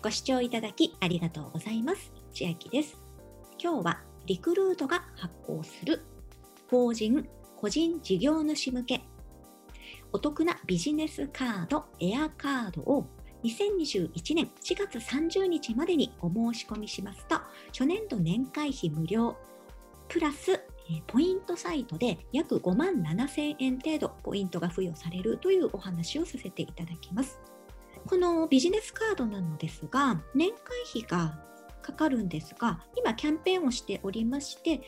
ご視聴いただきありがとうございます。千秋です。今日はリクルートが発行する法人個人事業主向けお得なビジネスカードエアカードを2021年4月30日までにお申し込みしますと初年度年会費無料プラスポイントサイトで約5万7000円程度ポイントが付与されるというお話をさせていただきます。このビジネスカードなのですが、年会費がかかるんですが、今キャンペーンをしておりまして、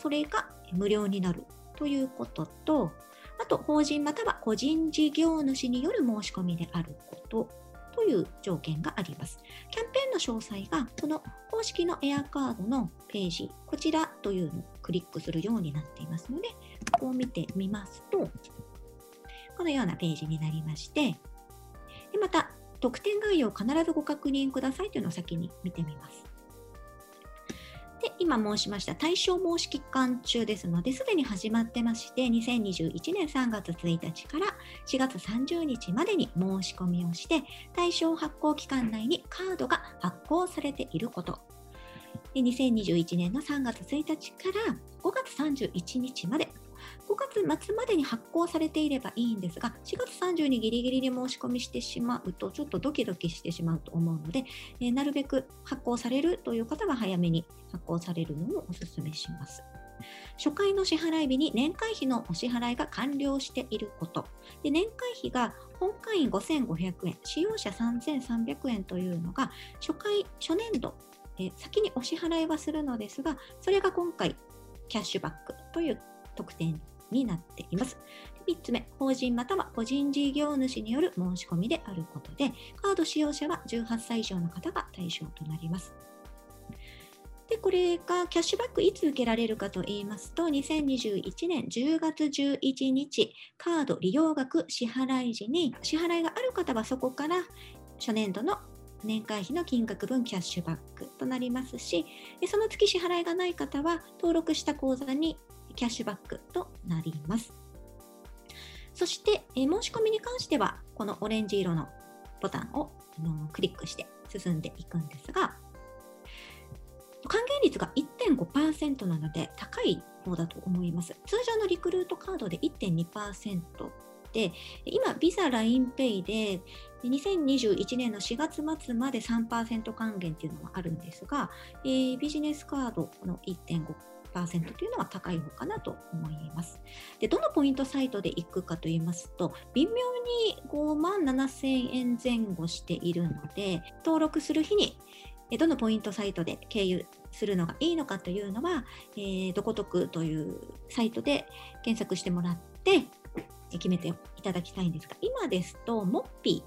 それが無料になるということと、あと法人または個人事業主による申し込みであることという条件があります。キャンペーンの詳細がこの公式のエアカードのページ、こちらというのをクリックするようになっていますので、ここを見てみますと、このようなページになりまして、でまた、特典概要を必ずご確認くださいというのを先に見てみます。で、今申しました対象申し期間中ですので、すでに始まってまして、2021年3月1日から4月30日までに申し込みをして、対象発行期間内にカードが発行されていること。で2021年の3月1日から5月31日まで5月末までに発行されていればいいんですが、4月30にギリギリで申し込みしてしまうと、ちょっとドキドキしてしまうと思うので、え、なるべく発行されるという方は早めに発行されるのをお勧めします。初回の支払い日に年会費のお支払いが完了していること。で年会費が本会員5500円、使用者3300円というのが初回、初年度、え先にお支払いはするのですが、それが今回キャッシュバックという特典になっています。3つ目、法人または個人事業主による申し込みであることで、カード使用者は18歳以上の方が対象となります。で、これがキャッシュバックいつ受けられるかと言いますと、2021年10月11日、カード利用額支払い時に、支払いがある方はそこから初年度の年会費の金額分キャッシュバックとなりますし、その月支払いがない方は登録した口座にキャッシュバックとなります。そして、え申し込みに関しては、このオレンジ色のボタンをあのクリックして進んでいくんですが、還元率が1.5%なので高い方だと思います。通常のリクルートカードで1.2%で、今、ビザ、LINEPay で2021年の4月末まで3%還元っていうのがあるんですが、えー、ビジネスカードの1.5%というのは高い方かなと思います。で、どのポイントサイトで行くかと言いますと、微妙に5万7000円前後しているので、登録する日にどのポイントサイトで経由するのがいいのかというのは、えー、どことくというサイトで検索してもらって決めていただきたいんですが、今ですと、モッピ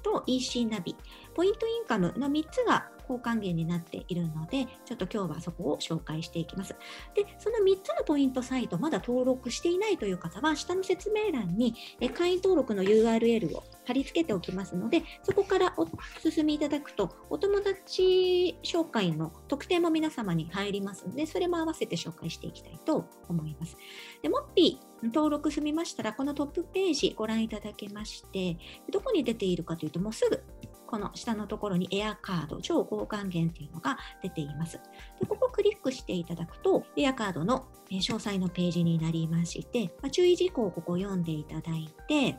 ーと EC ナビ、ポイントインカムの3つが交換源になっているので、ちょっと今日はそこを紹介していきます。で、その3つのポイントサイト、まだ登録していないという方は、下の説明欄に会員登録の URL を貼り付けておきますので、そこからお進みいただくと、お友達紹介の特典も皆様に入りますので、それも合わせて紹介していきたいと思います。で、モッピー登録済みましたら、このトップページご覧いただけまして、どこに出ているかというと、もうすぐこの下のところにエアカード、超交換源というのが出ています。でここをクリックしていただくと、エアカードの詳細のページになりまして、ま、注意事項をここ読んでいただいて、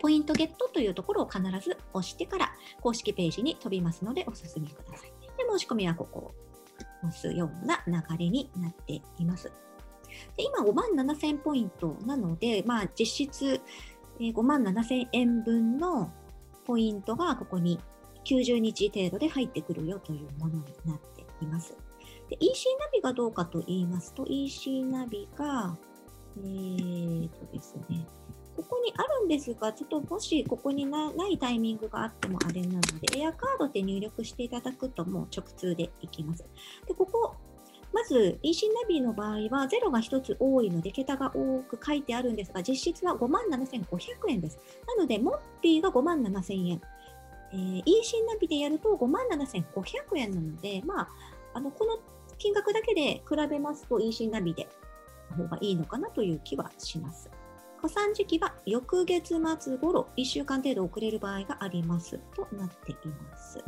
ポイントゲットというところを必ず押してから公式ページに飛びますのでお進みください。で申し込みはここを押すような流れになっています。で今5万7000ポイントなので、まあ、実質5万7000円分のポイントがここに90日程度で入ってくるよというものになっています。で EC ナビがどうかと言いますと、EC ナビが、えーとですね、ここにあるんですが、ちょっともしここにないタイミングがあってもあれなので、エアカードって入力していただくともう直通でいきます。で、ここ、まず EC ナビの場合はゼロが1つ多いので桁が多く書いてあるんですが実質は5万7500円です。なのでモッピーが5万7000円、えー、EC ナビでやると5万7500円なので、まあ、あのこの金額だけで比べますと EC ナビで方がいいのかなという気はします。加算時期は翌月末頃、1週間程度遅れる場合がありますとなっています。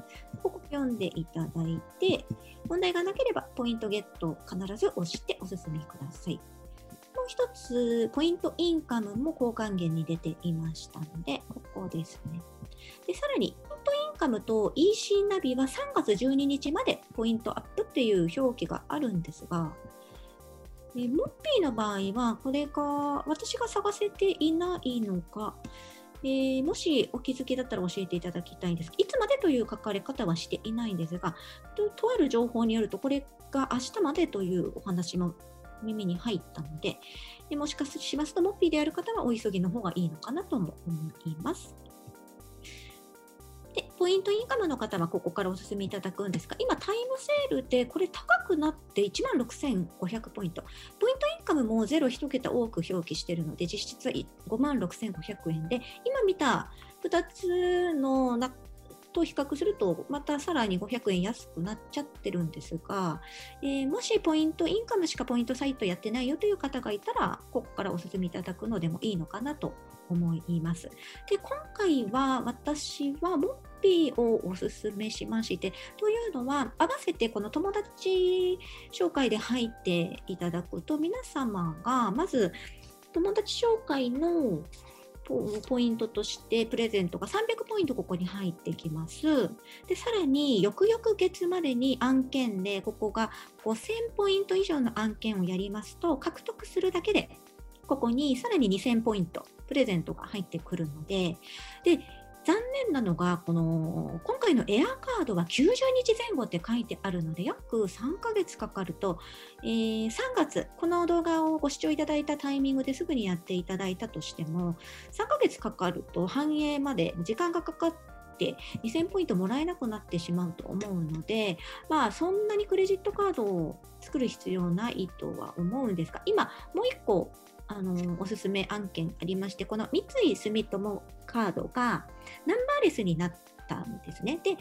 ここ読んでいただいて、問題がなければポイントゲットを必ず押してお進みください。もう一つ、ポイントインカムも交換源に出ていましたので、ここですね。でさらに、ポイントインカムと EC ナビは3月12日までポイントアップっていう表記があるんですが、えモッピーの場合は、これが私が探せていないのか、えー、もしお気づきだったら教えていただきたいんです。いつまでという書かれ方はしていないんですが、ととある情報によると、これが明日までというお話も耳に入ったので、でもしかしますと、モッピーである方はお急ぎの方がいいのかなとも思います。ポイントインカムの方はここからお進みいただくんですが、今タイムセールでこれ高くなって1万6500ポイント。ポイントインカムも0、1桁多く表記しているので、実質は56,500円で、今見た2つのと比較すると、またさらに500円安くなっちゃってるんですが、えー、もしポイント、インカムしかポイントサイトやってないよという方がいたら、ここからお勧めいただくのでもいいのかなと思います。で、今回は私はピーをおすすめしまして、というのは、合わせてこの友達紹介で入っていただくと、皆様がまず友達紹介のポイントとしてプレゼントが300ポイントここに入ってきます。で、さらに翌々月までに案件でここが5000ポイント以上の案件をやりますと獲得するだけでここにさらに2000ポイントプレゼントが入ってくるので、で、残念なのが、この今回のエアカードは90日前後って書いてあるので、約3ヶ月かかると、えー、3月、この動画をご視聴いただいたタイミングですぐにやっていただいたとしても、3ヶ月かかると反映まで時間がかかって、2000ポイントもらえなくなってしまうと思うので、まあ、そんなにクレジットカードを作る必要ないとは思うんですが、今、もう1個あのおすすめ案件ありまして、この三井住友カードがナンバーレスになったんですね。で、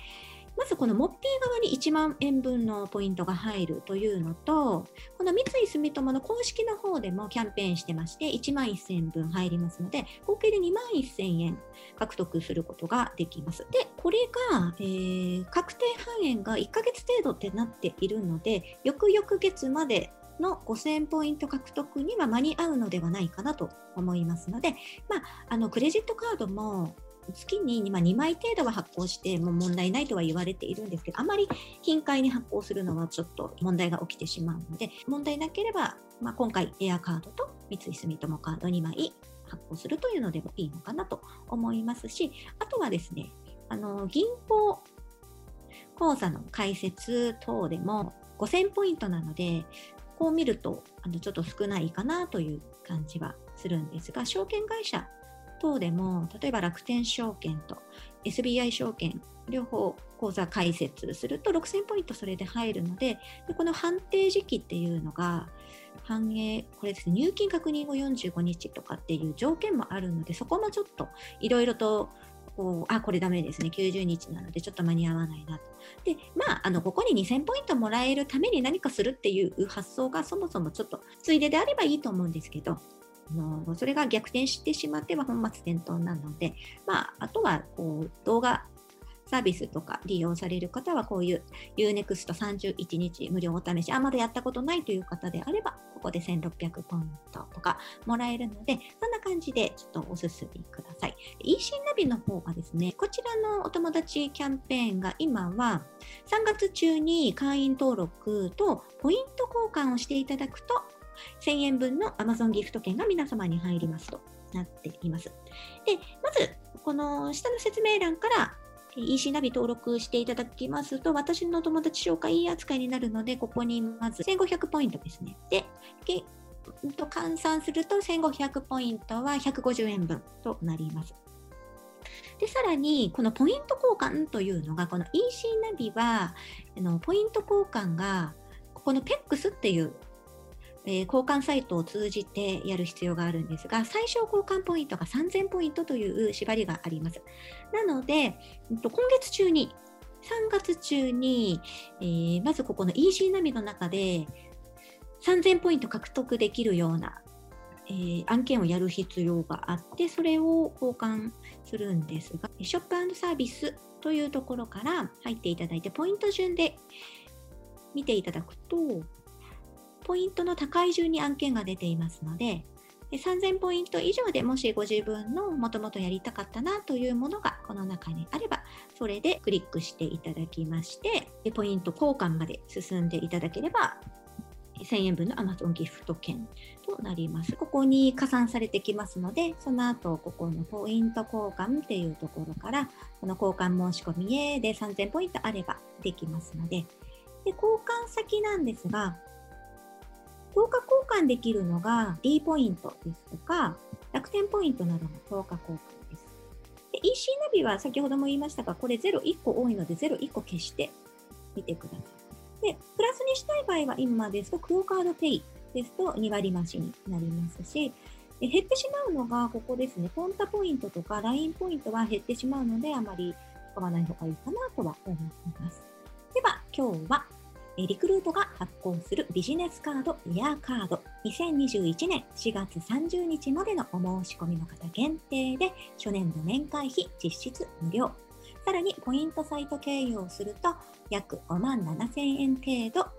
まずこのモッピー側に1万円分のポイントが入るというのと、この三井住友の公式の方でもキャンペーンしてまして、1万1000円分入りますので、合計で2万1000円獲得することができます。で、これが、えー、確定半円が1ヶ月程度ってなっているので、翌々月までの5000ポイント獲得には間に合うのではないかなと思いますので、まあ、あのクレジットカードも月に2枚程度は発行しても問題ないとは言われているんですけど、あまり頻回に発行するのはちょっと問題が起きてしまうので、問題なければ、まあ、今回エアカードと三井住友カード2枚発行するというのでもいいのかなと思いますし、あとはですね、あの銀行口座の開設等でも5000ポイントなので、こう見るとあのちょっと少ないかなという感じはするんですが、証券会社等でも、例えば楽天証券と SBI 証券、両方口座開設すると6000ポイントそれで入るので、でこの判定時期っていうのが、反映、これですね、入金確認後45日とかっていう条件もあるので、そこもちょっといろいろとこうあこれダメですね。90日なのでちょっと間に合わないなと。でまああのここに2000ポイントもらえるために何かするっていう発想がそもそもちょっとついでであればいいと思うんですけどあのそれが逆転してしまっては本末転倒なので、まあ、あとはこう動画サービスとか利用される方はこういう UNEXT31 日無料お試し、あ、まだやったことないという方であれば、ここで1600ポイントとかもらえるので、そんな感じでちょっとおすすめください。EC ナビの方はですね、こちらのお友達キャンペーンが今は3月中に会員登録とポイント交換をしていただくと1000円分の Amazon ギフト券が皆様に入りますとなっています。で、まず、この下の説明欄から EC ナビ登録していただきますと、私の友達紹介扱いになるので、ここにまず1500ポイントですね。で、と換算すると1500ポイントは150円分となります。で、さらに、このポイント交換というのが、この EC ナビは、あのポイント交換が、ここの PEX っていうえー、交換サイトを通じてやる必要があるんですが、最小交換ポイントが3000ポイントという縛りがあります。なので、今月中に、3月中に、えー、まずここの EC ナビの中で3000ポイント獲得できるような、えー、案件をやる必要があってそれを交換するんですがショップサービスというところから入っていただいてポイント順で見ていただくとポイントの高い順に案件が出ていますので3000ポイント以上でもしご自分のもともとやりたかったなというものがこの中にあればそれでクリックしていただきましてポイント交換まで進んでいただければ1000円分の Amazon ギフト券となります。ここに加算されてきますので、その後、ここのポイント交換っていうところから、この交換申し込みへで3000ポイントあればできますので、で交換先なんですが、10日交換できるのが D ポイントですとか、楽天ポイントなどの10日交換です。で EC ナビは先ほども言いましたが、これ0、1個多いので0、1個消してみてください。で、プラスにしたい場合は今ですと、クオカードペイですと2割増しになりますし、減ってしまうのがここですね、ポンタポイントとか LINE ポイントは減ってしまうので、あまり使わない方がいいかなとは思います。では、今日はリクルートが発行するビジネスカード、イヤーカード、2021年4月30日までのお申し込みの方限定で、初年度年会費実質無料。さらにポイントサイト経由をすると約5万7000円程度、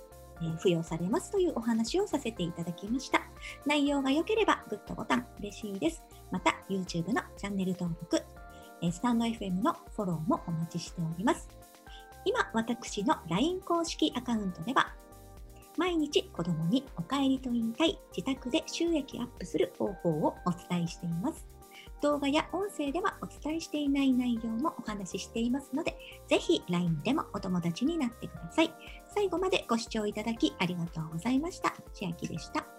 付与されますというお話をさせていただきました。内容が良ければグッドボタン嬉しいです。また YouTube のチャンネル登録、スタンド FM のフォローもお待ちしております。私の LINE 公式アカウントでは毎日子供にお帰りと言いたい自宅で収益アップする方法をお伝えしています。動画や音声ではお伝えしていない内容もお話ししていますので、ぜひ LINE でもお友達になってください。最後までご視聴いただきありがとうございました。千秋でした。